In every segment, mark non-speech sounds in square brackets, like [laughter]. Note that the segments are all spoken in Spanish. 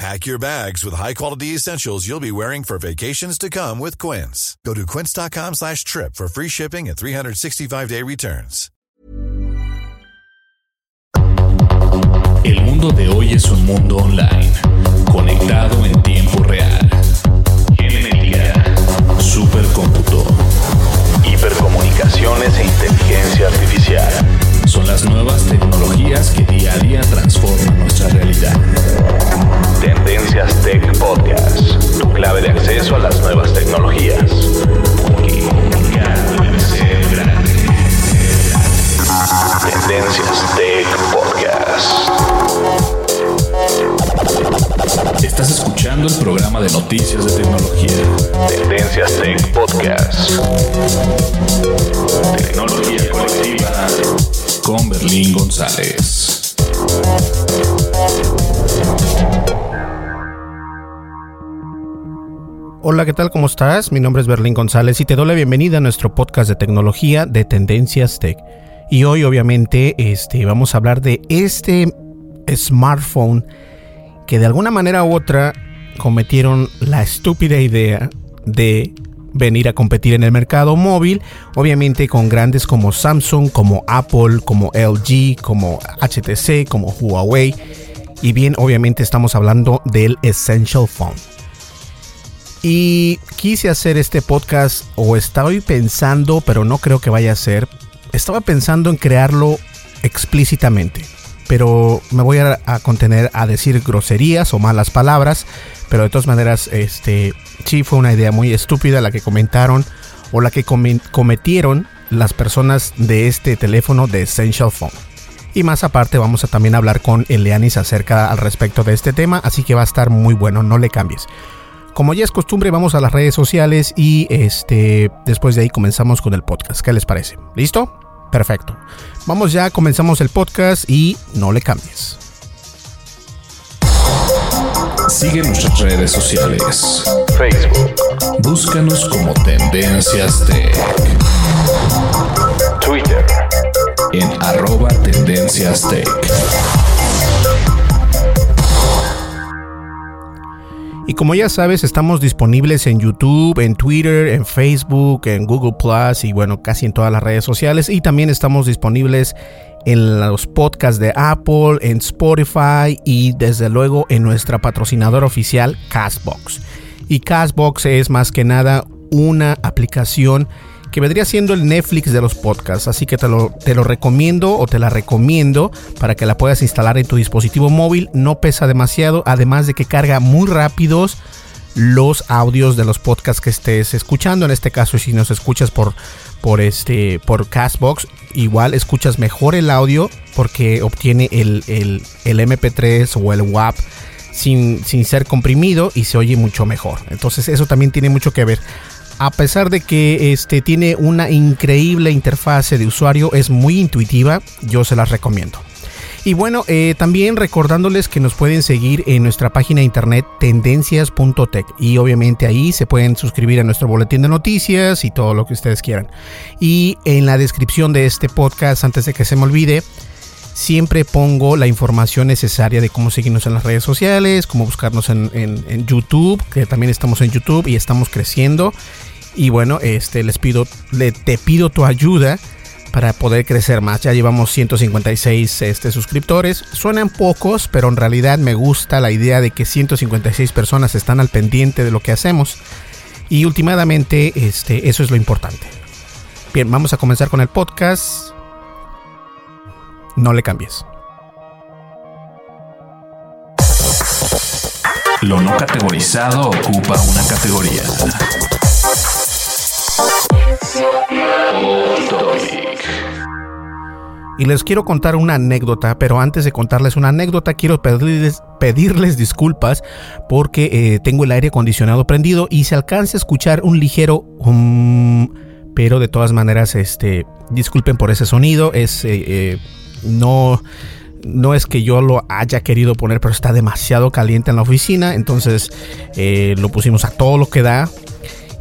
Pack your bags with high-quality essentials you'll be wearing for vacations to come with Quince. Go to quince.com slash trip for free shipping and 365-day returns. El mundo de hoy es un mundo online, conectado en tiempo real. Hola, ¿qué tal? ¿Cómo estás? Mi nombre es Berlín González y te doy la bienvenida a nuestro podcast de tecnología de Tendencias Tech. Y hoy obviamente este, vamos a hablar de este smartphone que de alguna manera u otra cometieron la estúpida idea de venir a competir en el mercado móvil, obviamente con grandes como Samsung, como Apple, como LG, como HTC, como Huawei. Y bien, obviamente estamos hablando del Essential Phone. Y quise hacer este podcast, o estoy pensando, pero no creo que vaya a ser. Estaba pensando en crearlo explícitamente, pero me voy a, a contener a decir groserías o malas palabras. Pero de todas maneras, este sí fue una idea muy estúpida la que comentaron o la que cometieron las personas de este teléfono de Essential Phone. Y más aparte vamos a también hablar con Elianis acerca al respecto de este tema, así que va a estar muy bueno, no le cambies. Como ya es costumbre, vamos a las redes sociales y este después de ahí comenzamos con el podcast. ¿Qué les parece? ¿Listo? Perfecto. Vamos ya, comenzamos el podcast y no le cambies. Sigue nuestras redes sociales. Facebook. Búscanos como Tendencias Tech. Twitter. En arroba Tendencias Tech. Y como ya sabes, estamos disponibles en YouTube, en Twitter, en Facebook, en Google Plus y bueno, casi en todas las redes sociales. Y también estamos disponibles en los podcasts de Apple, en Spotify y desde luego en nuestra patrocinadora oficial Castbox. Y Castbox es más que nada una aplicación que vendría siendo el Netflix de los podcasts. Así que te lo, te lo recomiendo o te la recomiendo para que la puedas instalar en tu dispositivo móvil. No pesa demasiado, además de que carga muy rápidos los audios de los podcasts que estés escuchando. En este caso, si nos escuchas por, por, este, por Castbox, igual escuchas mejor el audio porque obtiene el, el, el MP3 o el WAP sin, sin ser comprimido y se oye mucho mejor. Entonces eso también tiene mucho que ver a pesar de que este, tiene una increíble interfase de usuario, es muy intuitiva, yo se las recomiendo. Y bueno, eh, también recordándoles que nos pueden seguir en nuestra página de internet tendencias.tech y obviamente ahí se pueden suscribir a nuestro boletín de noticias y todo lo que ustedes quieran. Y en la descripción de este podcast, antes de que se me olvide, siempre pongo la información necesaria de cómo seguirnos en las redes sociales, cómo buscarnos en, YouTube, que también estamos en YouTube y estamos creciendo. Y bueno, este les pido, le, te pido tu ayuda para poder crecer más. Ya llevamos 156 este, suscriptores. Suenan pocos, pero en realidad me gusta la idea de que 156 personas están al pendiente de lo que hacemos. Y últimamente, este, eso es lo importante. Bien, vamos a comenzar con el podcast. No le cambies. Lo no categorizado ocupa una categoría. Y les quiero contar una anécdota, pero antes de contarles una anécdota quiero pedirles, pedirles disculpas porque eh, tengo el aire acondicionado prendido y se alcanza a escuchar un ligero... pero de todas maneras, este, disculpen por ese sonido, es... Eh, eh, no no es que yo lo haya querido poner, pero está demasiado caliente en la oficina. Entonces lo pusimos a todo lo que da.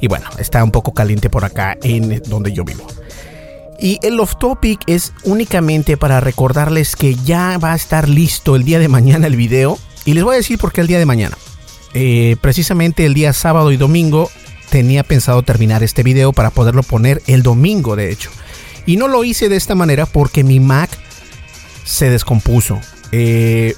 Y bueno, está un poco caliente por acá en donde yo vivo. Y el off topic es únicamente para recordarles que ya va a estar listo el día de mañana el video. Y les voy a decir por qué el día de mañana. Eh, precisamente el día sábado y domingo tenía pensado terminar este video para poderlo poner el domingo, de hecho. Y no lo hice de esta manera porque mi Mac se descompuso. Eh,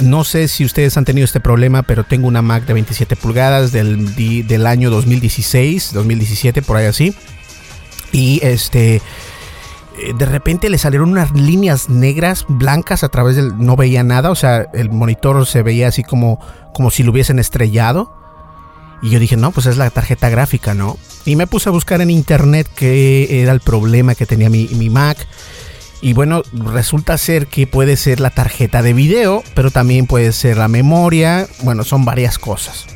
no sé si ustedes han tenido este problema, pero tengo una Mac de 27 pulgadas del, del año 2016, 2017, por ahí así. Y este eh, de repente le salieron unas líneas negras, blancas a través del... No veía nada, o sea, el monitor se veía así como, como si lo hubiesen estrellado. Y yo dije, no, pues es la tarjeta gráfica, ¿no? Y me puse a buscar en internet qué era el problema que tenía mi, mi Mac. Y bueno, resulta ser que puede ser la tarjeta de video, pero también puede ser la memoria. Bueno, son varias cosas.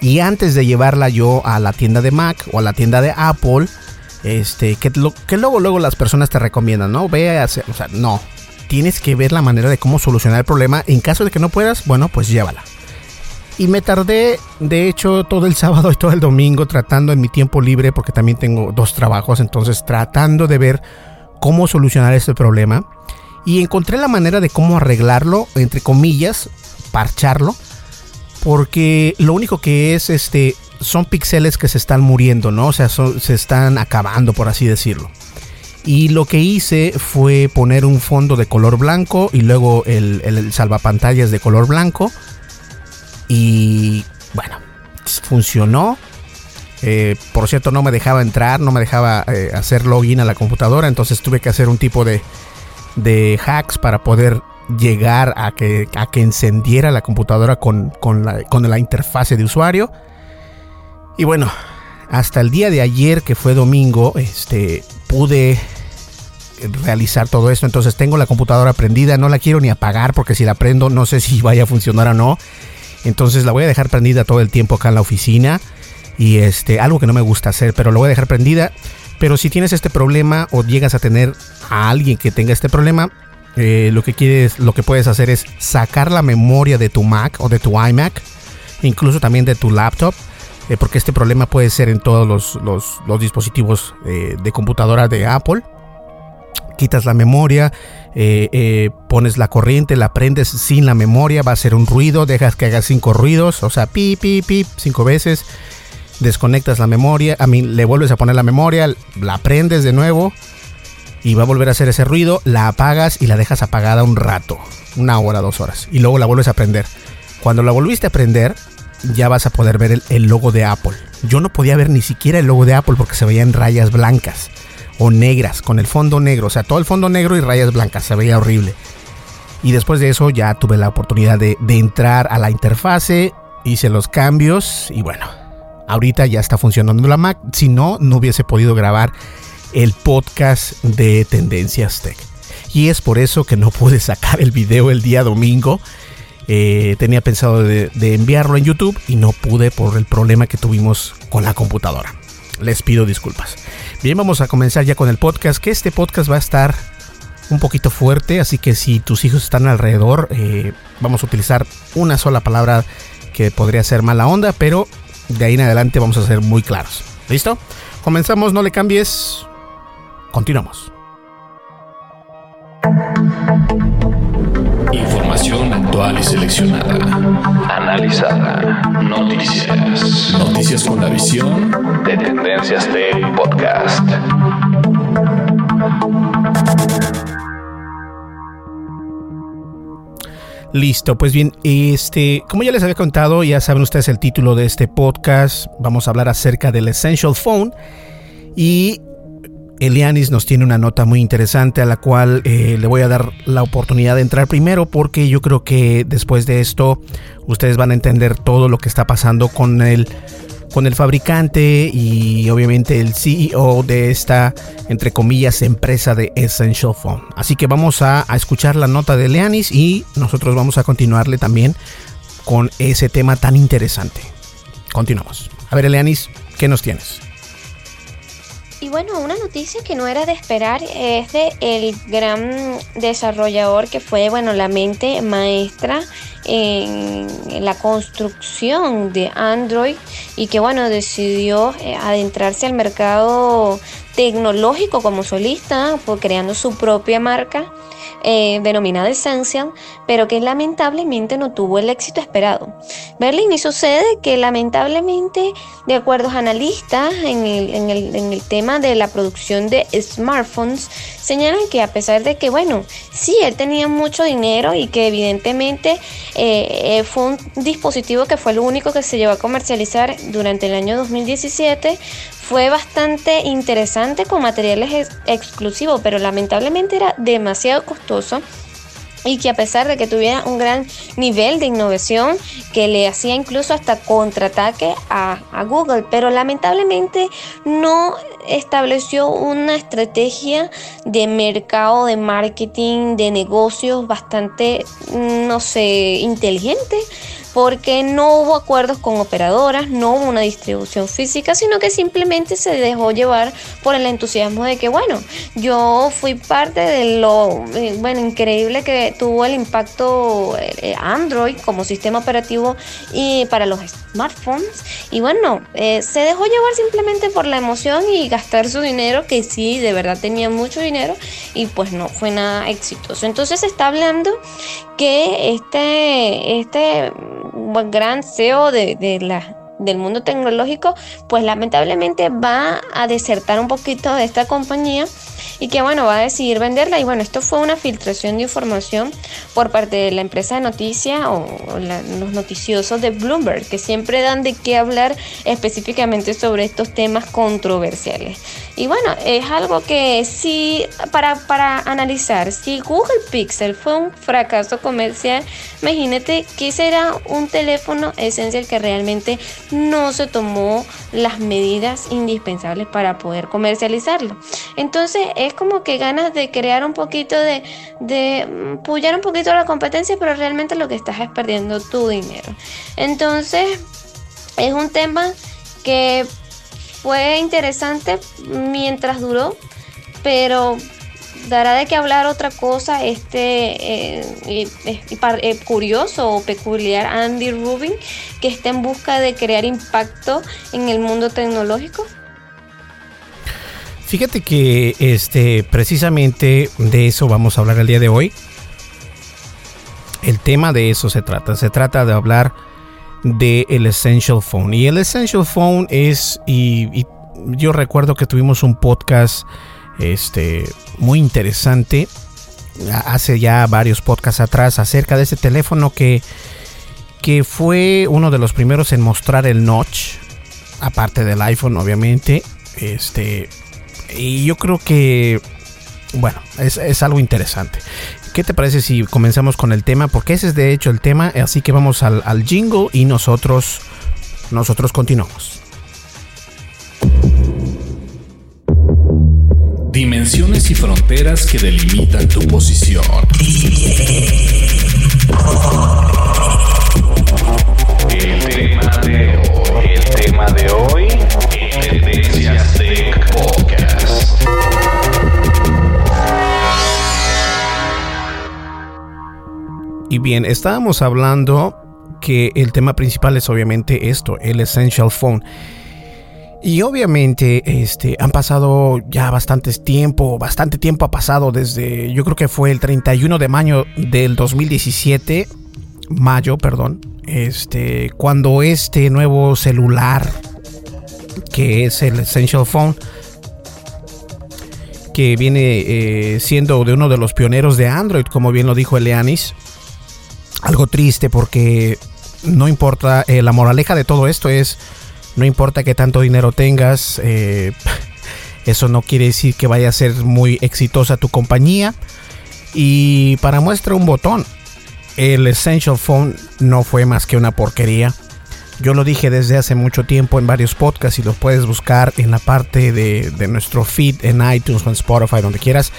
Y antes de llevarla yo a la tienda de Mac o a la tienda de Apple, este, que, que luego, luego las personas te recomiendan, ¿no? Ve a hacer, o sea, no. Tienes que ver la manera de cómo solucionar el problema. En caso de que no puedas, bueno, pues llévala. Y me tardé, de hecho, todo el [laughs] sábado y todo el domingo tratando en mi tiempo libre, porque también tengo dos trabajos, entonces tratando de ver cómo solucionar este problema. Y encontré la manera de cómo arreglarlo, entre comillas, parcharlo. Porque lo único que es este son píxeles que se están muriendo, ¿no? O sea, se están acabando, por así decirlo. Y lo que hice fue poner un fondo de color blanco y luego el, el salvapantallas de color blanco. Y bueno, funcionó. Eh, por cierto, no me dejaba entrar, no me dejaba eh, hacer login a la computadora. Entonces tuve que hacer un tipo de, de hacks para poder llegar a que, a que encendiera la computadora con, con, la, con la interfase de usuario. Y bueno, hasta el día de ayer, que fue domingo, este, pude realizar todo esto. Entonces tengo la computadora prendida, no la quiero ni apagar porque si la prendo no sé si [laughs] vaya a funcionar o no. Entonces la voy a dejar prendida todo el tiempo acá en la oficina. Y este, algo que no me gusta hacer, pero lo voy a dejar prendida. Pero si tienes este problema o llegas a tener a alguien que tenga este problema, eh, lo que quieres, lo que puedes hacer es sacar la memoria de tu Mac o de tu iMac, incluso también de tu laptop eh, porque este problema puede ser en todos los, dispositivos eh, de computadora de Apple. Quitas la memoria, pones la corriente, la prendes sin la memoria, va a hacer un ruido, dejas que haga cinco ruidos, o sea, pi, pi, pi, cinco veces. Desconectas la memoria, a mí le vuelves a poner la memoria, la prendes de nuevo y va a volver a hacer ese ruido, la apagas y la dejas apagada un rato, una hora, dos horas, y luego la vuelves a prender. Cuando la volviste a prender, ya vas a poder ver el, logo de Apple. Yo no podía ver ni siquiera el logo de Apple porque se veía en rayas blancas o negras, con el fondo negro, o sea, todo el fondo negro y rayas blancas, se veía horrible. Y después de eso ya tuve la oportunidad de, entrar a la interfase, hice los cambios y bueno, ahorita ya está funcionando la Mac. Si no, no hubiese podido grabar el podcast de Tendencias Tech. Y es por eso que no pude sacar el video el día domingo. Eh, tenía pensado de, enviarlo en YouTube y no pude por el problema que tuvimos con la computadora. Les pido disculpas. Bien, vamos a comenzar ya con el podcast, que este podcast va a estar un poquito fuerte, así que si tus hijos están alrededor, eh, vamos a utilizar una sola palabra que podría ser mala onda, pero de ahí en adelante vamos a ser muy claros. ¿Listo? Comenzamos, no le cambies. Continuamos. Información actual y seleccionada. Analizada. Noticias. Noticias con la visión de Tendencias Tech Podcast. Listo, pues bien, este, como ya les había contado, ya saben ustedes el título de este podcast. Vamos a hablar acerca del Essential Phone. Y Elianis nos tiene una nota muy interesante a la cual eh, le voy a dar la oportunidad de entrar primero porque yo creo que después de esto ustedes van a entender todo lo que está pasando con el con el fabricante y obviamente el CEO de esta, entre comillas, empresa de Essential Phone. Así que vamos a, escuchar la nota de Leanis y nosotros vamos a continuarle también con ese tema tan interesante. Continuamos. A ver, Leanis, ¿qué nos tienes? Y bueno, una noticia que no era de esperar es de el gran desarrollador que fue, bueno, la mente maestra en la construcción de Android y que bueno decidió eh, adentrarse al mercado tecnológico como solista, por creando su propia marca eh, denominada Essential, pero que lamentablemente no tuvo el éxito esperado. Berlín y sucede que lamentablemente, de acuerdo a analistas en el, en, el, en el tema de la producción de smartphones, señalan que a pesar de que, bueno, sí, él tenía mucho dinero y que evidentemente eh, eh, fue un dispositivo que fue el único que se llevó a comercializar durante el año 2017, fue bastante interesante con materiales exclusivos, pero lamentablemente era demasiado costoso y que a pesar de que tuviera un gran nivel de innovación que le hacía incluso hasta contraataque a, a, Google, pero lamentablemente no estableció una estrategia de mercado, de marketing, de negocios bastante, no sé, inteligente porque no hubo acuerdos con operadoras, no hubo una distribución física, sino que simplemente se dejó llevar por el entusiasmo de que, bueno, yo fui parte de lo, eh, bueno, increíble que tuvo el impacto eh, Android como sistema operativo y para los smartphones. Y bueno, eh, se dejó llevar simplemente por la emoción y gastar su dinero, que sí, de verdad tenía mucho dinero y pues no fue nada exitoso. Entonces se está hablando que este, este gran CEO de, de la del mundo tecnológico, pues lamentablemente va a desertar un poquito de esta compañía y que bueno, va a decidir venderla. Y bueno, esto fue una filtración de información por parte de la empresa de noticias o, los noticiosos de Bloomberg, que siempre dan de qué hablar específicamente sobre estos temas controversiales. Y bueno, es algo que sí, para, para analizar, si Google Pixel fue un fracaso comercial, imagínate que será un teléfono esencial que realmente no se tomó las medidas indispensables para poder comercializarlo. Entonces es como que ganas de crear un poquito de, de mm, pullar un poquito la competencia, pero realmente lo que estás es perdiendo tu dinero. Entonces es un tema que fue interesante mientras duró, pero dará de qué hablar otra cosa este eh, eh, curioso o peculiar Andy Rubin que está en busca de crear impacto en el mundo tecnológico. Fíjate que este precisamente de eso vamos a hablar el día de hoy. El tema de eso se trata. Se trata de hablar de el Essential Phone. Y el Essential Phone es, y, yo recuerdo que tuvimos un podcast este, muy interesante hace ya varios podcasts atrás acerca de ese teléfono que, que fue uno de los primeros en mostrar el notch, aparte del iPhone obviamente. Este, y yo creo que, bueno, es, es algo interesante. ¿Qué te parece si comenzamos con el tema? Porque ese es de hecho el tema, así que vamos al, al jingle y nosotros, nosotros continuamos. Dimensiones y fronteras que delimitan tu posición. El tema de hoy, el tema de hoy, Tendencias Tech Y bien, estábamos hablando que el tema principal es obviamente esto, el Essential Phone. Y obviamente este, han pasado ya bastantes tiempo, bastante tiempo ha pasado desde, yo creo que fue el 31 de mayo del 2017, mayo, perdón, este, cuando este nuevo celular, que es el Essential Phone, que viene eh, siendo de uno de los pioneros de Android, como bien lo dijo Eleanis, algo triste porque no importa, eh, la moraleja de todo esto es no importa que tanto dinero tengas, eh, [laughs] eso no quiere decir que vaya a ser muy exitosa tu compañía. Y para muestra un botón, el Essential Phone no fue más que una porquería. Yo lo dije desde hace mucho tiempo en varios podcasts y los puedes buscar en la parte de, de nuestro feed en iTunes o en Spotify, donde quieras.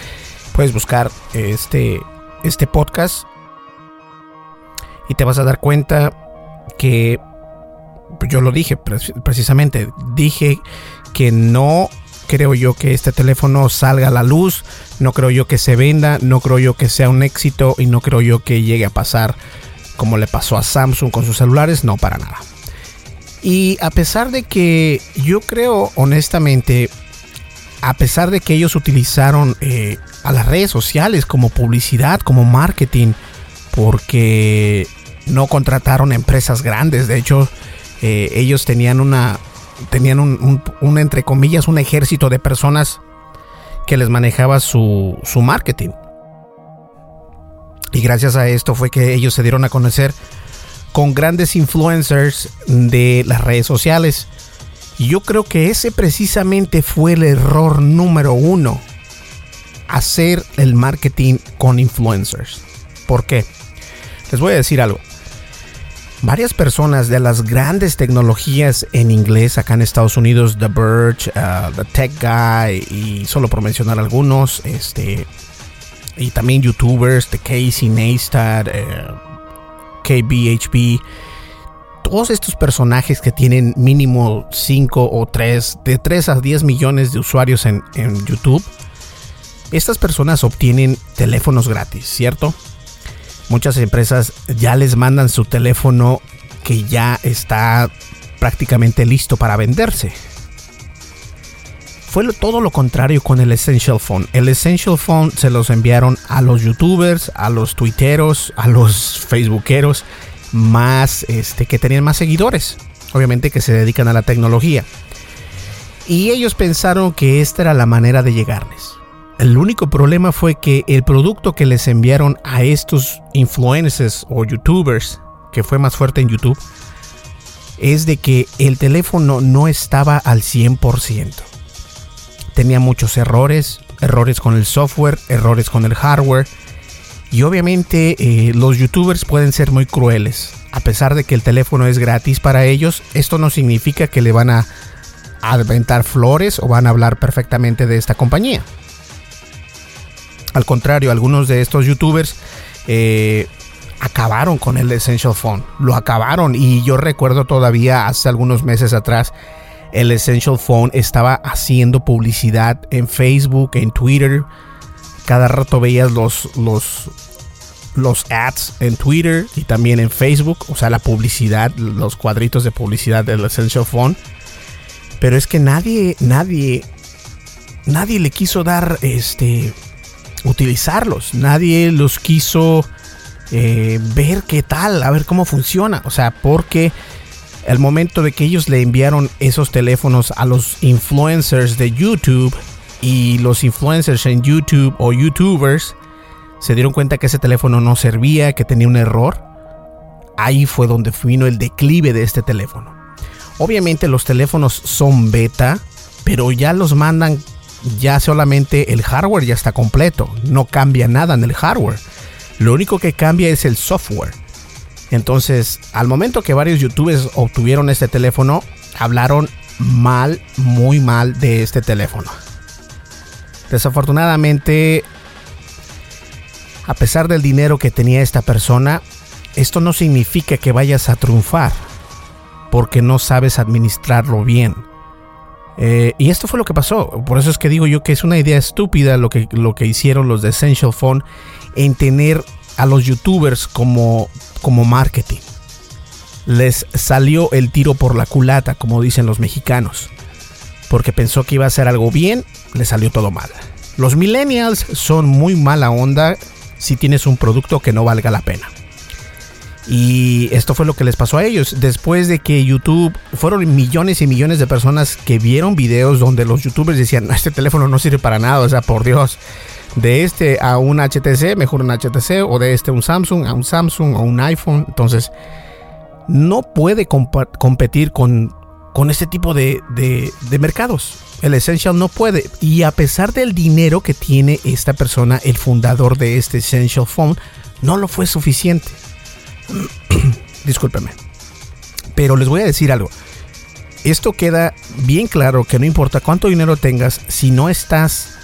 Puedes buscar este, este podcast y te vas a dar cuenta que yo lo dije precisamente, dije que no creo yo que este teléfono salga a la luz, no creo yo que se venda, no creo yo que sea un éxito y no creo yo que llegue a pasar como le pasó a Samsung con sus celulares, no para nada. Y a pesar de que yo creo honestamente, a pesar de que ellos utilizaron eh, a las redes sociales como publicidad, como marketing, porque no contrataron empresas grandes, de hecho eh, ellos tenían una, tenían un, entre comillas, un ejército de personas que les manejaba su, su marketing. Y gracias a esto fue que ellos se dieron a conocer con grandes influencers de las redes sociales. Y yo creo que ese precisamente fue el error número uno. Hacer el marketing con influencers. ¿Por qué? Les voy a decir algo varias personas de las grandes tecnologías en inglés acá en Estados Unidos, The Verge, uh, The Tech Guy y solo por mencionar algunos, este y también youtubers, The Casey Neistat, uh, KBHB, todos estos personajes que tienen mínimo 5 o 3, de 3 a 10 millones de usuarios en, en YouTube, estas personas obtienen teléfonos gratis, ¿cierto? Muchas empresas ya les mandan su teléfono que ya está prácticamente listo para venderse. Fue todo lo contrario con el Essential Phone. El Essential Phone se los enviaron a los youtubers, a los twitteros, a los facebookeros más este, que tenían más seguidores. Obviamente que se dedican a la tecnología. Y ellos pensaron que esta era la manera de llegarles. El único problema fue que el producto que les enviaron a estos influencers o youtubers, que fue más fuerte en YouTube, es de que el teléfono no estaba al 100%. Tenía muchos errores, errores con el software, errores con el hardware. Y obviamente eh, los youtubers pueden ser muy crueles. A pesar de que el teléfono es gratis para ellos, esto no significa que le van a aventar flores o van a hablar perfectamente de esta compañía. Al contrario, algunos de estos youtubers eh, acabaron con el Essential Phone. Lo acabaron y yo recuerdo todavía hace algunos meses atrás el Essential Phone estaba haciendo publicidad en Facebook, en Twitter. Cada rato veías los, los, los ads en Twitter y también en Facebook. O sea, la publicidad, los cuadritos de publicidad del Essential Phone. Pero es que nadie, nadie, nadie le quiso dar este utilizarlos. Nadie los quiso eh, ver qué tal, a ver cómo funciona. O sea, porque el momento de que ellos le enviaron esos teléfonos a los influencers de YouTube y los influencers en YouTube o YouTubers se dieron cuenta que ese teléfono no servía, que tenía un error, ahí fue donde vino el declive de este teléfono. Obviamente los teléfonos son beta, pero ya los mandan ya solamente el hardware ya está completo, no cambia nada en el hardware. Lo único que cambia es el software. Entonces, al momento que varios youtubers obtuvieron este teléfono, hablaron mal, muy mal de este teléfono. Desafortunadamente, a pesar del dinero que tenía esta persona, esto no significa que vayas a triunfar, porque no sabes administrarlo bien. Eh, y esto fue lo que pasó. Por eso es que digo yo que es una idea estúpida lo que, lo que hicieron los de Essential Phone en tener a los youtubers como, como marketing. Les salió el tiro por la culata, como dicen los mexicanos. porque pensó que iba a hacer algo bien, le salió todo mal. Los millennials son muy mala onda si tienes un producto que no valga la pena. Y esto fue lo que les pasó a ellos. Después de que YouTube, fueron millones y millones de personas que vieron videos donde los youtubers decían, este teléfono no sirve para nada, o sea, por Dios, de este a un HTC, mejor un HTC, o de este a un Samsung, a un Samsung, o un iPhone. Entonces, no puede competir con, con este tipo de, de mercados. El Essential no puede. Y a pesar del dinero que tiene esta persona, el fundador de este Essential Phone, no lo fue suficiente. [coughs] Discúlpeme. Pero les voy a decir algo. Esto queda bien claro que no importa cuánto dinero tengas, si no estás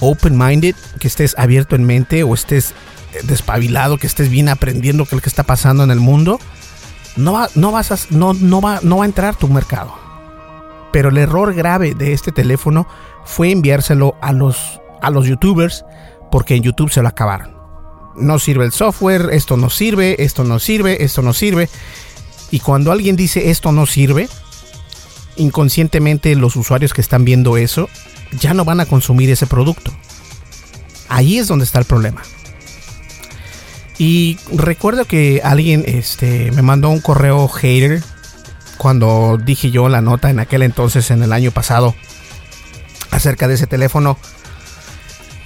open-minded, que estés abierto en mente o estés despabilado, que estés bien aprendiendo lo que está pasando en el mundo, no va, no vas a, no, no va, no va a entrar tu mercado. Pero el error grave de este teléfono fue enviárselo a los, a los youtubers porque en YouTube se lo acabaron no sirve el software, esto no sirve, esto no sirve, esto no sirve. Y cuando alguien dice esto no sirve, inconscientemente los usuarios que están viendo eso ya no van a consumir ese producto. Ahí es donde está el problema. Y recuerdo que alguien este, me mandó un correo hater cuando dije yo la nota en aquel entonces, en el año pasado, acerca de ese teléfono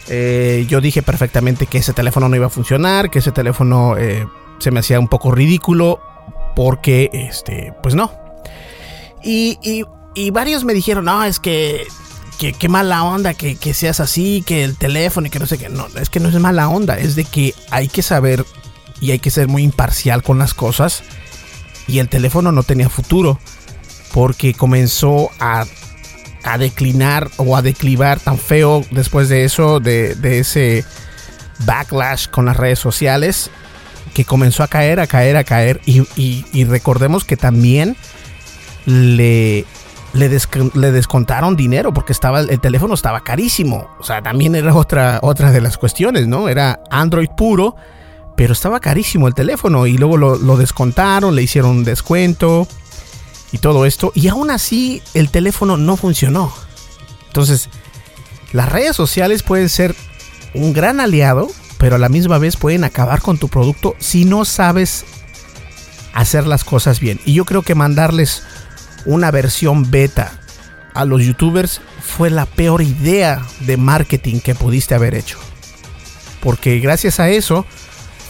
eh, yo dije perfectamente que ese teléfono no iba a funcionar, que ese teléfono eh, se me hacía un poco ridículo, porque, este, pues no. Y, varios me dijeron, no, es que, qué mala onda que, que, seas así, que el teléfono y que no sé qué. No, es que no es mala onda, es de que hay que saber y hay que ser muy imparcial con las cosas. Y el teléfono no tenía futuro, porque comenzó a a declinar o a declivar tan feo después de eso, de, ese backlash con las redes sociales, que comenzó a caer, a caer, a caer. Y, recordemos que también le, le, descontaron dinero porque estaba, el teléfono estaba carísimo. O sea, también era otra, otra de las cuestiones, ¿no? Era Android puro, pero estaba carísimo el teléfono. Y luego lo, lo descontaron, le hicieron un descuento y todo esto. Y aún así el teléfono no funcionó. Entonces, las redes sociales pueden ser un gran aliado, pero a la misma vez pueden acabar con tu producto si no sabes hacer las cosas bien. Y yo creo que mandarles una versión beta a los youtubers fue la peor idea de marketing que pudiste haber hecho. Porque gracias a eso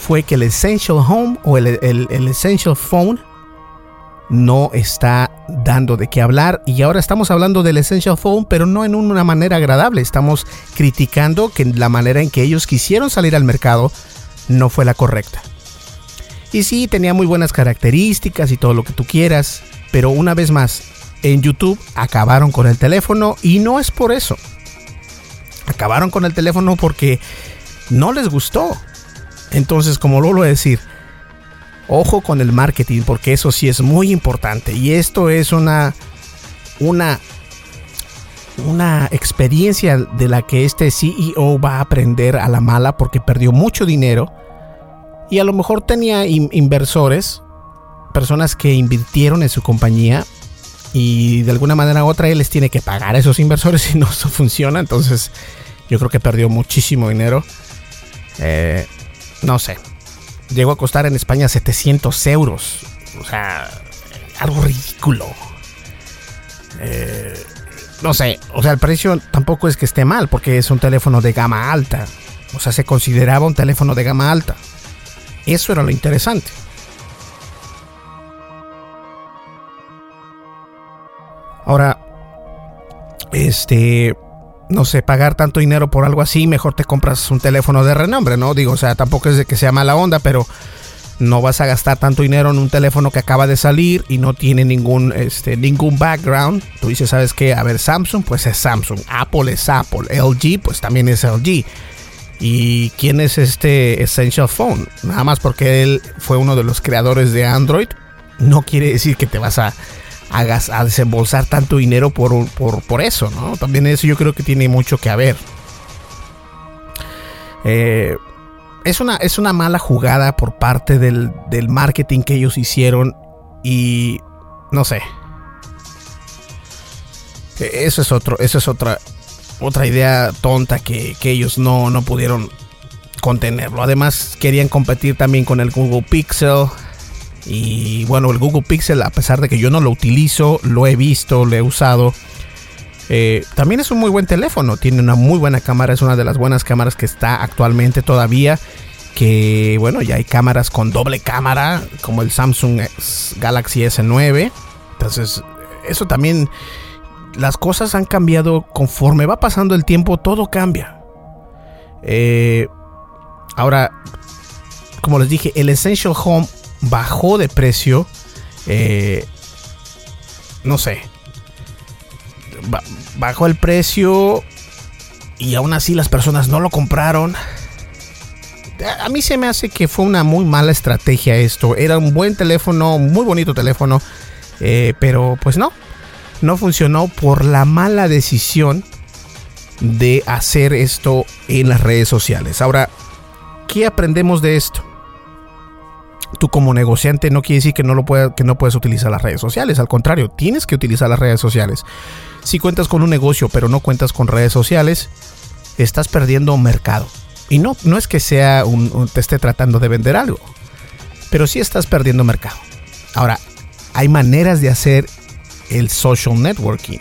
fue que el Essential Home o el, el Essential Phone no está dando de qué hablar. Y ahora estamos hablando del Essential Phone pero no en una manera agradable. Estamos criticando que la manera en que ellos quisieron salir al mercado no fue la correcta. Y sí tenía muy buenas características y todo lo que tú quieras pero una vez más en YouTube acabaron con el teléfono y no es por eso. Acabaron con el teléfono porque no les gustó. Entonces como lo voy a decir Ojo con el marketing porque eso sí es muy importante y esto es una una una experiencia de la que este CEO va a aprender a la mala porque perdió mucho dinero y a lo mejor tenía inversores, personas que invirtieron en su compañía y de alguna manera u otra él les tiene que pagar a esos inversores [laughs] si no eso funciona. Entonces yo creo que perdió muchísimo dinero. Eh, no sé, llegó a costar en España 700 euros. O sea, algo ridículo. Eh, no sé, o sea, el precio tampoco es que esté mal, porque es un teléfono de gama alta. O sea, se consideraba un teléfono de gama alta. Eso era lo interesante. Ahora, este, no sé, pagar tanto dinero por algo así, mejor te compras un teléfono de renombre, ¿no? Digo, o sea, tampoco es de que sea mala onda, pero no vas a gastar tanto dinero en un teléfono que acaba de salir y no tiene ningún, este, ningún background. Tú dices, ¿sabes qué? A ver, Samsung, pues es Samsung. Apple es Apple. LG, pues también es LG. ¿Y quién es este Essential Phone? Nada más porque él fue uno de los creadores de Android, no quiere decir que te vas a hagas a desembolsar tanto dinero por, por, eso, ¿no? También eso yo creo que tiene mucho que ver. Eh, es, una, es una mala jugada por parte del, del marketing que ellos hicieron y no sé. E, eso es otro, eso es otra, otra idea tonta que, que ellos no, no pudieron contenerlo. Además, querían competir también con el Google Pixel. Y bueno, el Google Pixel, a pesar de que yo no lo utilizo, lo he visto, lo he usado. Eh, también es un muy buen teléfono, tiene una muy buena cámara, es una de las buenas cámaras que está actualmente todavía. Que bueno, ya hay cámaras con doble cámara, como el Samsung Galaxy S9. Entonces, eso también, las cosas han cambiado conforme va pasando el tiempo, todo cambia. Eh, ahora, como les dije, el Essential Home bajó de precio. Eh, no sé, bajó el precio y aún así las personas no lo compraron. A mí se me hace que fue una muy mala estrategia esto. Era un buen teléfono, muy bonito teléfono, eh, pero pues no, no funcionó por la mala decisión de hacer esto en las redes sociales. Ahora, ¿qué aprendemos de esto? Tú como negociante no quiere decir que no, lo que no puedes utilizar las redes sociales. Al contrario, tienes que utilizar las redes sociales. Si cuentas con un negocio pero no cuentas con redes sociales, estás perdiendo mercado. Y no, no es que sea un, te esté tratando de vender algo, pero sí estás perdiendo mercado. Ahora, hay maneras de hacer el social networking.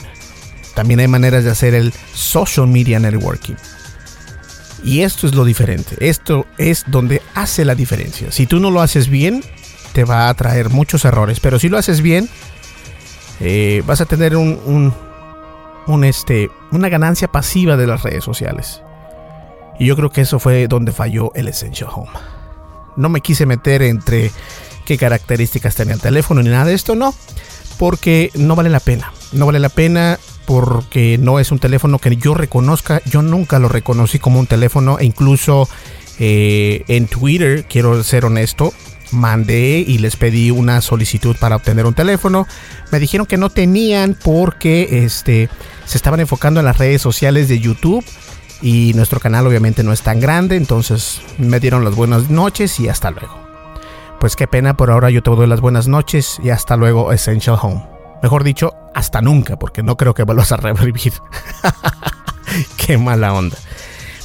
También hay maneras de hacer el social media networking. Y esto es lo diferente. Esto es donde hace la diferencia. Si tú no lo haces bien, te va a traer muchos errores. Pero si lo haces bien, eh, vas a tener un, este, una ganancia pasiva de las redes sociales. Y yo creo que eso fue donde falló el Essential Home. No me quise meter entre qué características tenía el teléfono ni nada de esto, no. Porque no vale la pena. No vale la pena porque no es un teléfono que yo reconozca. Yo nunca lo reconocí como un teléfono. E incluso eh, en Twitter, quiero ser honesto, mandé y les pedí una solicitud para obtener un teléfono. Me dijeron que no tenían porque este, se estaban enfocando en las redes sociales de YouTube y nuestro canal obviamente no es tan grande, entonces me dieron las buenas noches y hasta luego. Pues qué pena, por ahora yo te doy las buenas noches y hasta luego Essential Home. Mejor dicho, hasta nunca, porque no creo que vuelvas a revivir. [laughs] qué mala onda.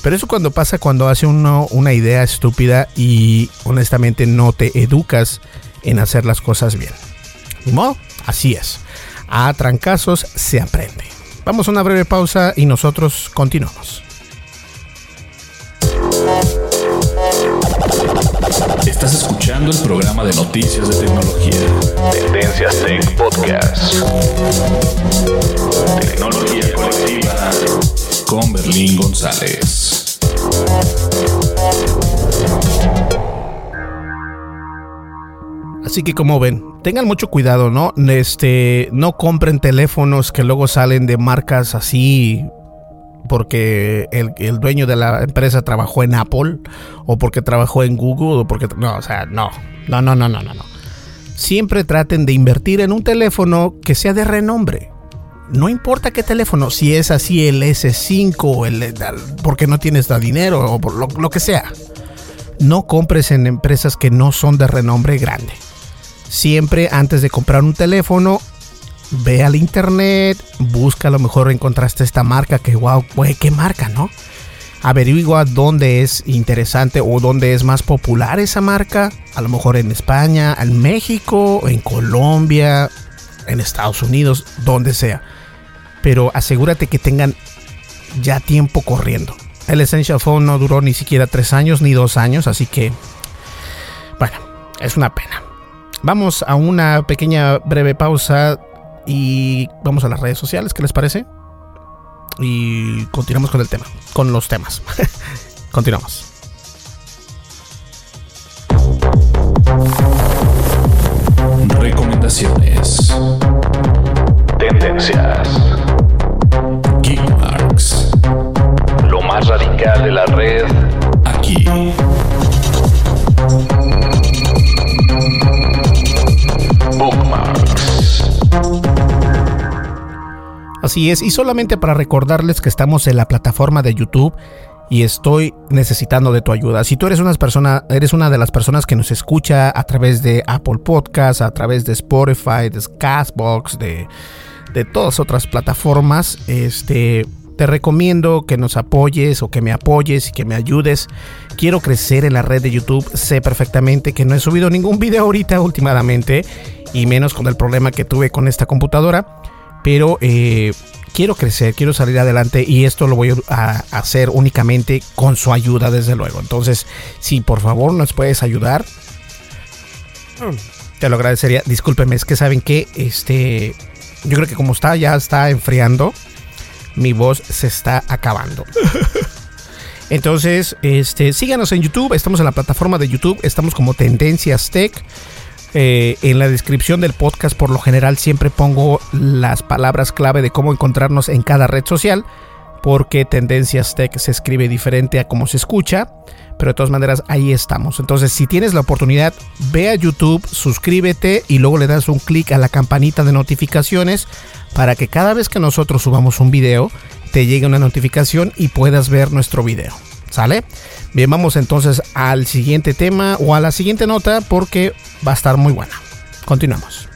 Pero eso cuando pasa cuando hace uno una idea estúpida y honestamente no te educas en hacer las cosas bien. Modo, así es. A trancazos se aprende. Vamos a una breve pausa y nosotros continuamos. Estás escuchando el programa de noticias de tecnología. Tendencias Tech Podcast. Tecnología colectiva con Berlín González. Así que como ven, tengan mucho cuidado, ¿no? Este, no compren teléfonos que luego salen de marcas así porque el, dueño de la empresa trabajó en Apple o porque trabajó en Google o porque no, o sea. No, no, no, no, no, no. Siempre traten de invertir en un teléfono que sea de renombre. No importa qué teléfono, si es así el S5 o el porque no tienes dinero o por lo, lo que sea. No compres en empresas que no son de renombre grande. Siempre antes de comprar un teléfono, ve al internet, busca a lo mejor encontraste esta marca que wow, güey, qué marca, ¿no? Averigua dónde es interesante o dónde es más popular esa marca, a lo mejor en España, en México, en Colombia, en Estados Unidos, donde sea. Pero asegúrate que tengan ya tiempo corriendo. El Essential Phone no duró ni siquiera tres años ni dos años, así que, bueno, es una pena. Vamos a una pequeña breve pausa y vamos a las redes sociales, ¿qué les parece? Y continuamos con el tema, con los temas. [laughs] continuamos. Recomendaciones. Tendencias. Geekmarks. Lo más radical de la red aquí. Así es, y solamente para recordarles que estamos en la plataforma de YouTube y estoy necesitando de tu ayuda. Si tú eres una persona, eres una de las personas que nos escucha a través de Apple Podcasts, a través de Spotify, de Castbox, de de todas otras plataformas. Este, te recomiendo que nos apoyes o que me apoyes y que me ayudes. Quiero crecer en la red de YouTube. Sé perfectamente que no he subido ningún video ahorita últimamente y menos con el problema que tuve con esta computadora. Pero eh, quiero crecer, quiero salir adelante y esto lo voy a hacer únicamente con su ayuda, desde luego. Entonces, si por favor nos puedes ayudar, te lo agradecería. Discúlpeme, es que saben que este, yo creo que como está, ya está enfriando mi voz se está acabando. [laughs] Entonces, este, síganos en YouTube, estamos en la plataforma de YouTube, estamos como Tendencias Tech. Eh, en la descripción del podcast, por lo general, siempre pongo las palabras clave de cómo encontrarnos en cada red social, porque Tendencias Tech se escribe diferente a cómo se escucha, pero de todas maneras ahí estamos. Entonces, si tienes la oportunidad, ve a YouTube, suscríbete y luego le das un clic a la campanita de notificaciones para que cada vez que nosotros subamos un video te llegue una notificación y puedas ver nuestro video. ¿Sale? Bien, vamos entonces al siguiente tema o a la siguiente nota porque va a estar muy buena. Continuamos.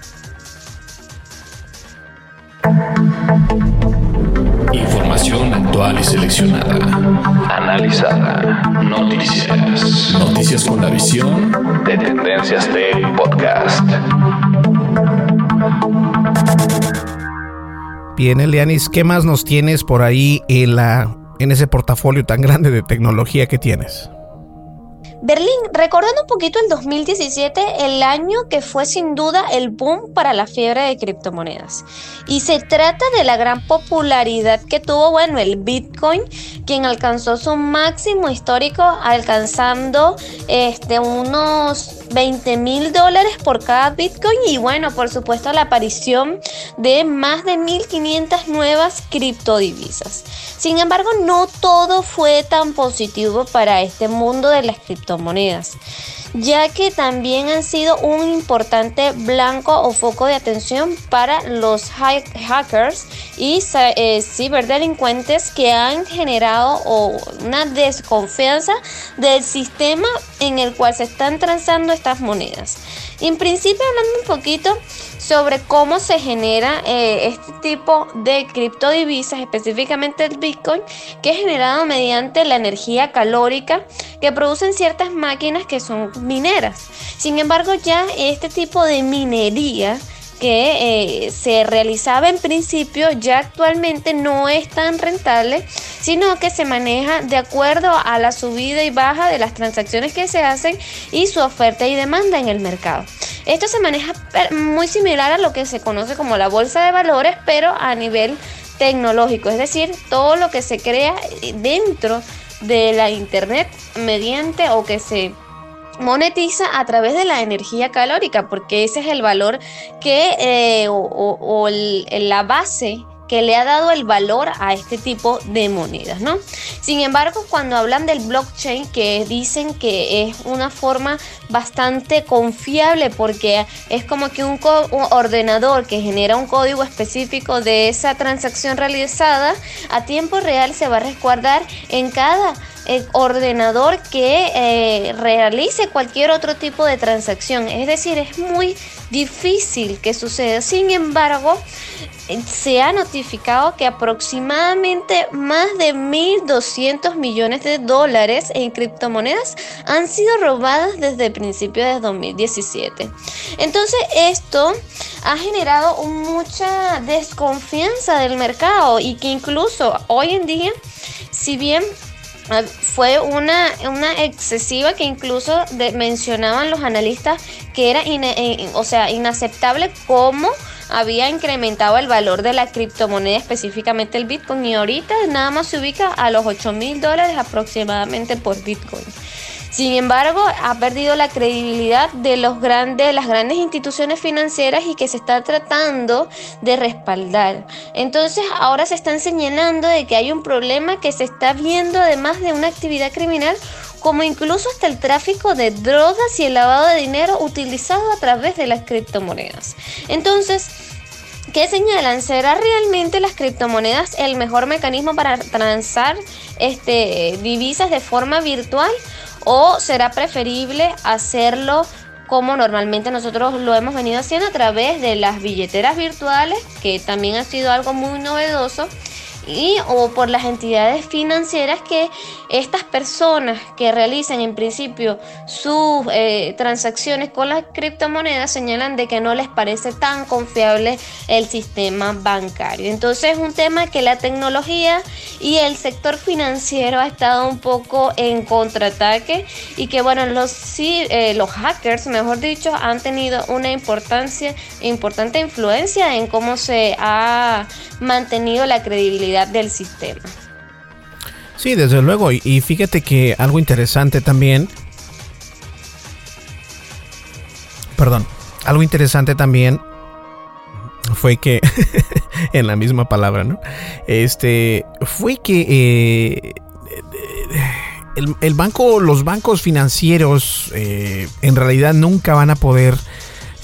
Información actual y seleccionada. Analizada. Noticias. Noticias con la visión de Tendencias Tech Podcast. Bien, Elianis, ¿qué más nos tienes por ahí en, la, en ese portafolio tan grande de tecnología que tienes? Berlín, recordando un poquito el 2017, el año que fue sin duda el boom para la fiebre de criptomonedas. Y se trata de la gran popularidad que tuvo, bueno, el Bitcoin, quien alcanzó su máximo histórico, alcanzando este, unos 20 mil dólares por cada Bitcoin y bueno, por supuesto la aparición de más de 1.500 nuevas criptodivisas. Sin embargo, no todo fue tan positivo para este mundo de las criptomonedas ya que también han sido un importante blanco o foco de atención para los hackers y eh, ciberdelincuentes que han generado una desconfianza del sistema en el cual se están transando estas monedas. En principio, hablando un poquito sobre cómo se genera eh, este tipo de criptodivisas, específicamente el Bitcoin, que es generado mediante la energía calórica que producen ciertas máquinas que son mineras. Sin embargo, ya este tipo de minería que eh, se realizaba en principio ya actualmente no es tan rentable, sino que se maneja de acuerdo a la subida y baja de las transacciones que se hacen y su oferta y demanda en el mercado. Esto se maneja muy similar a lo que se conoce como la bolsa de valores, pero a nivel tecnológico, es decir, todo lo que se crea dentro de la internet mediante o que se monetiza a través de la energía calórica, porque ese es el valor que, eh, o, la base que le ha dado el valor a este tipo de monedas, ¿no? Sin embargo, cuando hablan del blockchain, que dicen que es una forma bastante confiable porque es como que un, ordenador que genera un código específico de esa transacción realizada a tiempo real se va a resguardar en cada el ordenador que eh, realice cualquier otro tipo de transacción. Es decir, es muy difícil que suceda. Sin embargo, eh, se ha notificado que aproximadamente más de 1.200 millones de dólares en criptomonedas han sido robadas desde principios de 2017. Entonces esto ha generado mucha desconfianza del mercado y que incluso hoy en día, si bien Ah, fue una, una excesiva que incluso mencionaban los analistas que era eh, o sea, inaceptable cómo había incrementado el valor de la criptomoneda, específicamente el Bitcoin, y ahorita nada más se ubica a los 8 mil dólares aproximadamente por Bitcoin. Sin embargo, ha perdido la credibilidad de los grandes, las grandes instituciones financieras y que se está tratando de respaldar. Entonces, ahora se están señalando de que hay un problema que se está viendo además de una actividad criminal como incluso hasta el tráfico de drogas y el lavado de dinero utilizado a través de las criptomonedas. Entonces, ¿Qué señalan? ¿Será realmente las criptomonedas el mejor mecanismo para transar este, divisas de forma virtual? o será preferible hacerlo como normalmente nosotros lo hemos venido haciendo a través de las billeteras virtuales, que también ha sido algo muy novedoso y o por las entidades financieras que estas personas que realizan en principio sus eh, transacciones con las criptomonedas señalan de que no les parece tan confiable el sistema bancario. Entonces es un tema que la tecnología y el sector financiero ha estado un poco en contraataque y que bueno, los, sí, eh, los hackers, mejor dicho, han tenido una importancia, importante influencia en cómo se ha mantenido la credibilidad del sistema. Sí, desde luego. Y, fíjate que algo interesante también. Perdón. Algo interesante también fue que [laughs] en la misma palabra, ¿no? Este fue que eh, el, banco, los bancos financieros eh, en realidad nunca van a poder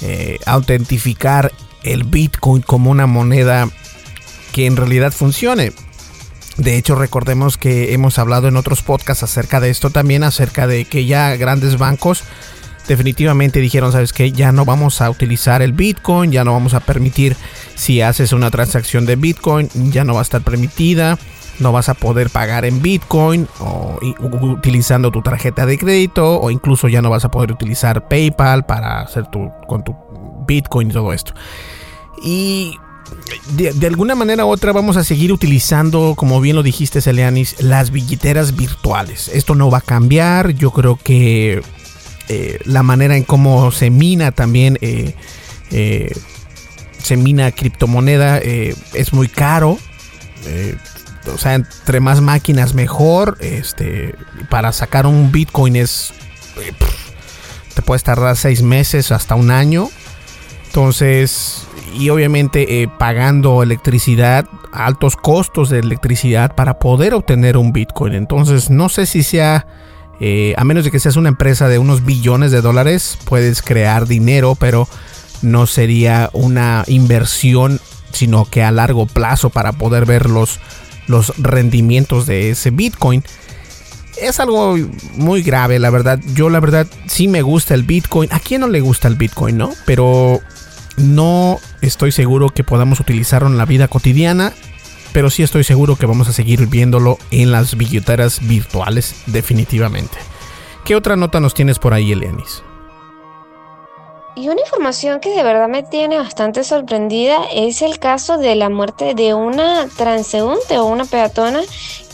eh, autentificar el Bitcoin como una moneda que en realidad funcione. De hecho, recordemos que hemos hablado en otros podcasts acerca de esto también, acerca de que ya grandes bancos definitivamente dijeron, sabes que ya no vamos a utilizar el Bitcoin, ya no vamos a permitir si haces una transacción de Bitcoin, ya no va a estar permitida, no vas a poder pagar en Bitcoin o utilizando tu tarjeta de crédito o incluso ya no vas a poder utilizar PayPal para hacer tu con tu Bitcoin y todo esto. Y de, alguna manera u otra vamos a seguir utilizando, como bien lo dijiste, Celeanis, las billeteras virtuales. Esto no va a cambiar. Yo creo que eh, la manera en cómo se mina también, eh, eh, se mina criptomoneda, es muy caro. o sea, entre más máquinas mejor. Este, para sacar un Bitcoin es... te puedes tardar seis meses hasta un año. Entonces, y obviamente eh, pagando electricidad, altos costos de electricidad para poder obtener un Bitcoin. Entonces, no sé si sea, eh, a menos de que seas una empresa de unos billones de dólares, puedes crear dinero, pero no sería una inversión, sino que a largo plazo para poder ver los, los rendimientos de ese Bitcoin es algo muy grave, la verdad. Yo la verdad sí me gusta el Bitcoin. ¿A quién no le gusta el Bitcoin, no? Pero no estoy seguro que podamos utilizarlo en la vida cotidiana, pero sí estoy seguro que vamos a seguir viéndolo en las billeteras virtuales definitivamente. ¿Qué otra nota nos tienes por ahí, Elianis? Y una información que de verdad me tiene bastante sorprendida es el caso de la muerte de una transeúnte o una peatona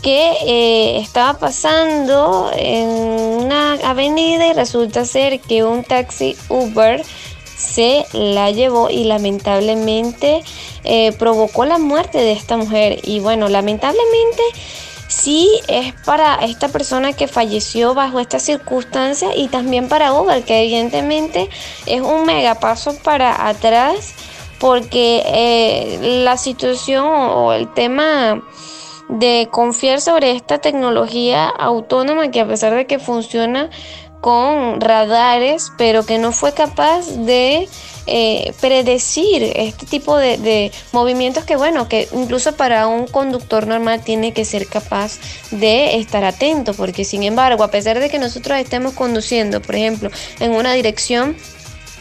que eh, estaba pasando en una avenida y resulta ser que un taxi Uber se la llevó y lamentablemente eh, provocó la muerte de esta mujer. Y bueno, lamentablemente sí es para esta persona que falleció bajo esta circunstancia y también para Uber, que evidentemente es un mega paso para atrás porque eh, la situación o el tema de confiar sobre esta tecnología autónoma que a pesar de que funciona con radares, pero que no fue capaz de eh, predecir este tipo de, movimientos que, bueno, que incluso para un conductor normal tiene que ser capaz de estar atento, porque sin embargo, a pesar de que nosotros estemos conduciendo, por ejemplo, en una dirección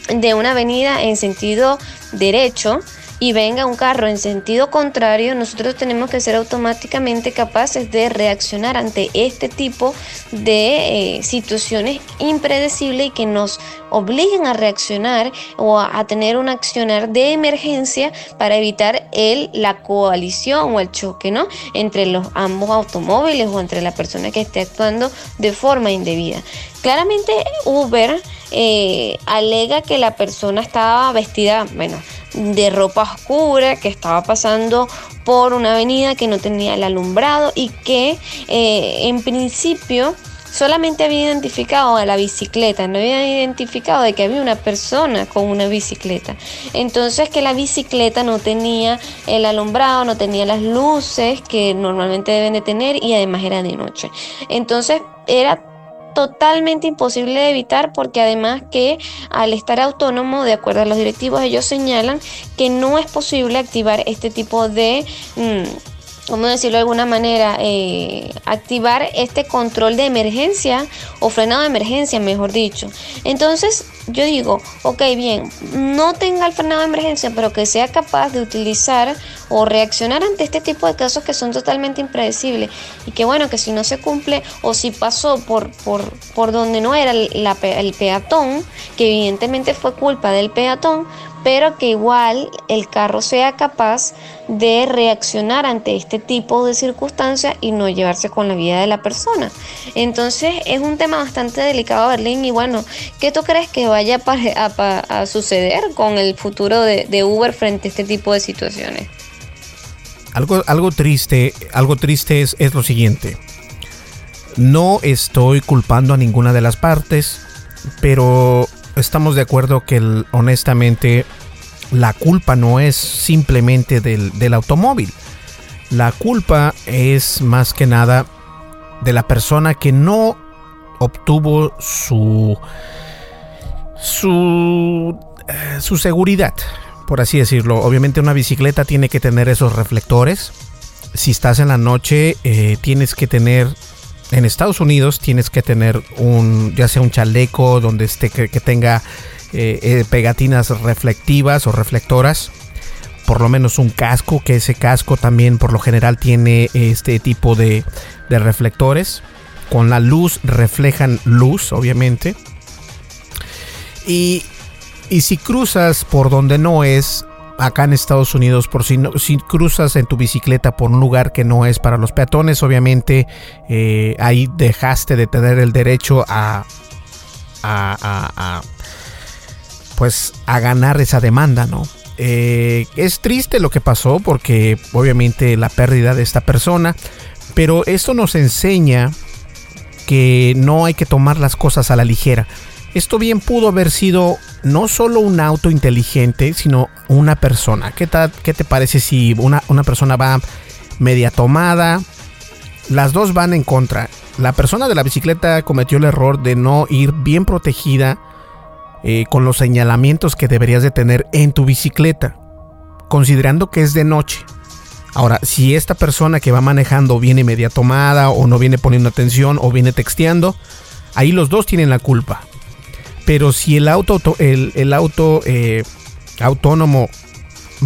de una avenida en sentido derecho, y venga un carro en sentido contrario, nosotros tenemos que ser automáticamente capaces de reaccionar ante este tipo de eh, situaciones impredecibles y que nos obliguen a reaccionar o a, tener un accionar de emergencia para evitar el, la coalición o el choque ¿no? entre los ambos automóviles o entre la persona que esté actuando de forma indebida. Claramente Uber eh, alega que la persona estaba vestida, bueno, de ropa oscura, que estaba pasando por una avenida que no tenía el alumbrado y que eh, en principio solamente había identificado a la bicicleta, no había identificado de que había una persona con una bicicleta. Entonces que la bicicleta no tenía el alumbrado, no tenía las luces que normalmente deben de tener y además era de noche. Entonces era totalmente imposible de evitar porque además que al estar autónomo, de acuerdo a los directivos, ellos señalan que no es posible activar este tipo de... Mm, ¿cómo decirlo de alguna manera? Eh, activar este control de emergencia o frenado de emergencia, mejor dicho. Entonces, yo digo, ok, bien, no tenga el frenado de emergencia, pero que sea capaz de utilizar o reaccionar ante este tipo de casos que son totalmente impredecibles. Y que bueno, que si no se cumple o si pasó por, por, por donde no era el peatón, que evidentemente fue culpa del peatón, pero que igual el carro sea capaz de reaccionar ante este tipo de circunstancias y no llevarse con la vida de la persona. Entonces es un tema bastante delicado, Berlín, y bueno, ¿qué tú crees que vaya a, suceder con el futuro de, Uber frente a este tipo de situaciones? Algo, algo triste, algo triste es, es lo siguiente. No estoy culpando a ninguna de las partes, pero estamos de acuerdo que honestamente la culpa no es simplemente del, automóvil. La culpa es más que nada de la persona que no obtuvo su su, eh, su seguridad, por así decirlo. Obviamente una bicicleta tiene que tener esos reflectores. Si estás en la noche, eh, tienes que tener en Estados Unidos tienes que tener un, ya sea un chaleco donde esté que, tenga eh, eh, pegatinas reflectivas o reflectoras, por lo menos un casco, que ese casco también por lo general tiene este tipo de, reflectores. Con la luz reflejan luz, obviamente. Y, y si cruzas por donde no es, acá en Estados Unidos, por si, no, si cruzas en tu bicicleta por un lugar que no es para los peatones, obviamente eh, ahí dejaste de tener el derecho a, a, pues a ganar esa demanda, ¿no? Eh, es triste lo que pasó porque obviamente la pérdida de esta persona, pero esto nos enseña que no hay que tomar las cosas a la ligera. Esto bien pudo haber sido no solo un auto inteligente, sino una persona. ¿Qué, qué te parece si una, persona va media tomada? Las dos van en contra. La persona de la bicicleta cometió el error de no ir bien protegida eh, con los señalamientos que deberías de tener en tu bicicleta, considerando que es de noche. Ahora, si esta persona que va manejando viene media tomada o no viene poniendo atención o viene texteando, ahí los dos tienen la culpa. Pero si el auto, el, auto eh, autónomo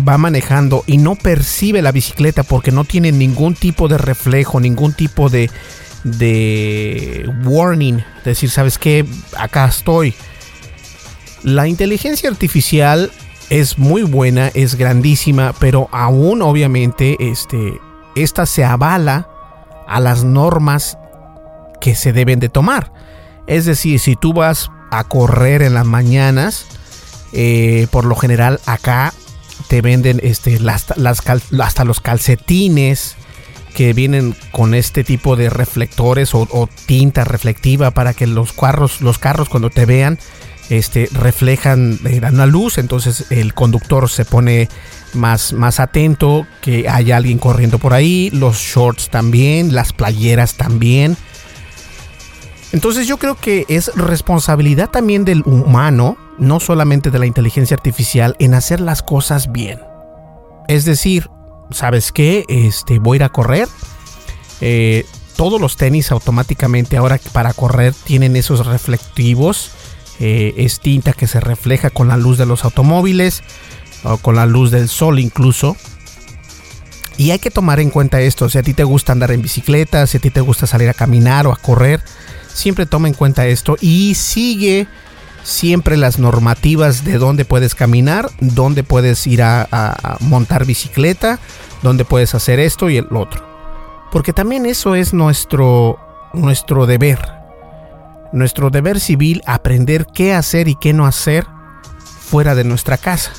va manejando y no percibe la bicicleta porque no tiene ningún tipo de reflejo, ningún tipo de, de warning, decir, ¿sabes qué? Acá estoy. La inteligencia artificial es muy buena, es grandísima, pero aún obviamente este, esta se avala a las normas que se deben de tomar. Es decir, si tú vas a correr en las mañanas, eh, por lo general acá te venden este, hasta los calcetines que vienen con este tipo de reflectores o, tinta reflectiva para que los carros, los carros cuando te vean este, reflejan eh, una luz, entonces el conductor se pone más, más atento que haya alguien corriendo por ahí, los shorts también, las playeras también. Entonces yo creo que es responsabilidad también del humano, no solamente de la inteligencia artificial, en hacer las cosas bien. Es decir, ¿sabes qué? Este, voy a ir a correr. Eh, todos los tenis automáticamente ahora para correr tienen esos reflectivos. Eh, es tinta que se refleja con la luz de los automóviles o con la luz del sol incluso. Y hay que tomar en cuenta esto. Si a ti te gusta andar en bicicleta, si a ti te gusta salir a caminar o a correr, siempre toma en cuenta esto y sigue siempre las normativas de dónde puedes caminar, dónde puedes ir a, montar bicicleta, dónde puedes hacer esto y el otro. Porque también eso es nuestro, nuestro deber. Nuestro deber civil aprender qué hacer y qué no hacer fuera de nuestra casa.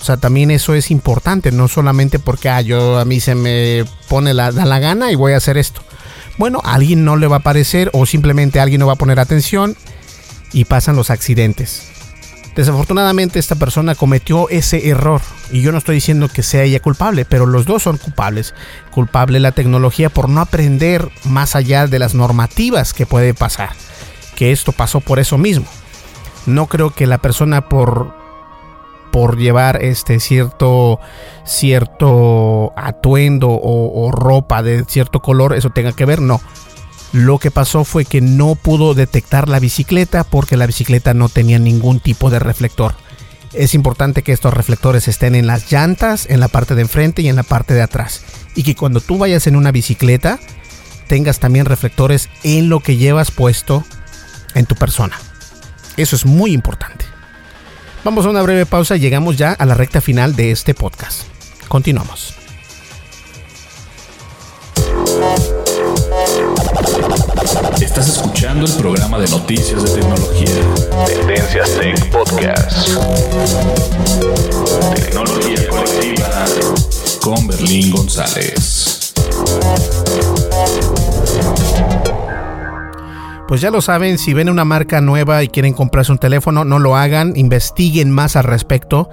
O sea, también eso es importante, no solamente porque ah, yo a mí se me pone la, la gana y voy a hacer esto bueno, a alguien no le va a parecer o simplemente alguien no va a poner atención y pasan los accidentes. Desafortunadamente esta persona cometió ese error y yo no estoy diciendo que sea ella culpable, pero los dos son culpables. Culpable la tecnología por no aprender más allá de las normativas que puede pasar, que esto pasó por eso mismo. No creo que la persona por por llevar este cierto cierto atuendo o, o ropa de cierto color eso tenga que ver no lo que pasó fue que no pudo detectar la bicicleta porque la bicicleta no tenía ningún tipo de reflector. Es importante que estos reflectores estén en las llantas, en la parte de enfrente y en la parte de atrás. Y que cuando tú vayas en una bicicleta tengas también reflectores en lo que llevas puesto en tu persona. Eso es muy importante. Vamos a una breve pausa y llegamos ya a la recta final de este podcast. Continuamos. Estás escuchando el programa de noticias de tecnología. Tendencias Tech Podcast. Tecnología colectiva con Berlín González. Pues ya lo saben, si ven una marca nueva y quieren comprarse un teléfono, no lo hagan, investiguen más al respecto.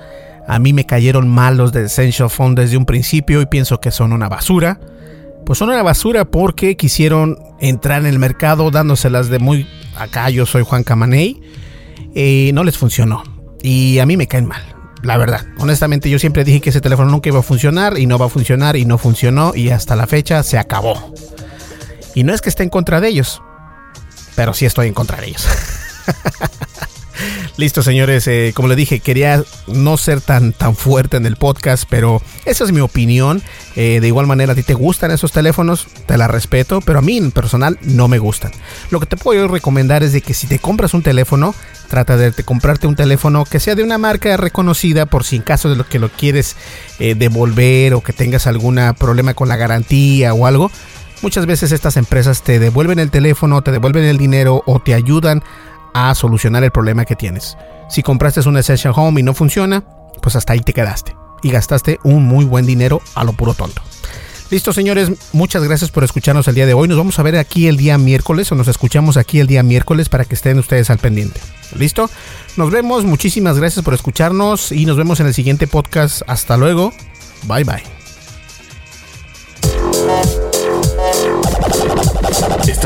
A mí me cayeron mal los de Essential Phone desde un principio y pienso que son una basura. Pues son una basura porque quisieron entrar en el mercado dándoselas de muy acá yo soy Juan Camaney y no les funcionó y a mí me caen mal la verdad. Honestamente yo siempre dije que ese teléfono nunca iba a funcionar y no va a funcionar y no funcionó y hasta la fecha se acabó. Y no es que esté en contra de ellos pero sí estoy en contra de ellos [laughs] Listo, señores. Eh, como le dije, quería no ser tan, tan fuerte en el podcast, pero esa es mi opinión. Eh, de igual manera, a ti te gustan esos teléfonos, te la respeto, pero a mí en personal no me gustan. Lo que te puedo recomendar es de que si te compras un teléfono, trata de, comprarte un teléfono que sea de una marca reconocida por si en caso de lo que lo quieres eh, devolver o que tengas algún problema con la garantía o algo. Muchas veces estas empresas te devuelven el teléfono, te devuelven el dinero o te ayudan a solucionar el problema que tienes. Si compraste un Essential Home y no funciona, pues hasta ahí te quedaste y gastaste un muy buen dinero a lo puro tonto. Listo, señores, muchas gracias por escucharnos el día de hoy. Nos vamos a ver aquí el día miércoles o nos escuchamos aquí el día miércoles para que estén ustedes al pendiente. ¿Listo? Nos vemos, muchísimas gracias por escucharnos y nos vemos en el siguiente podcast. Hasta luego. Bye bye.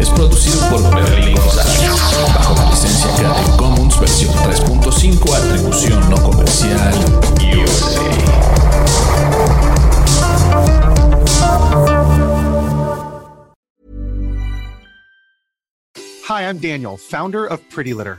es producido por Berlín González bajo la licencia Creative Commons versión 3.5 atribución no comercial USA. Hi, I'm Daniel, founder of Pretty Litter.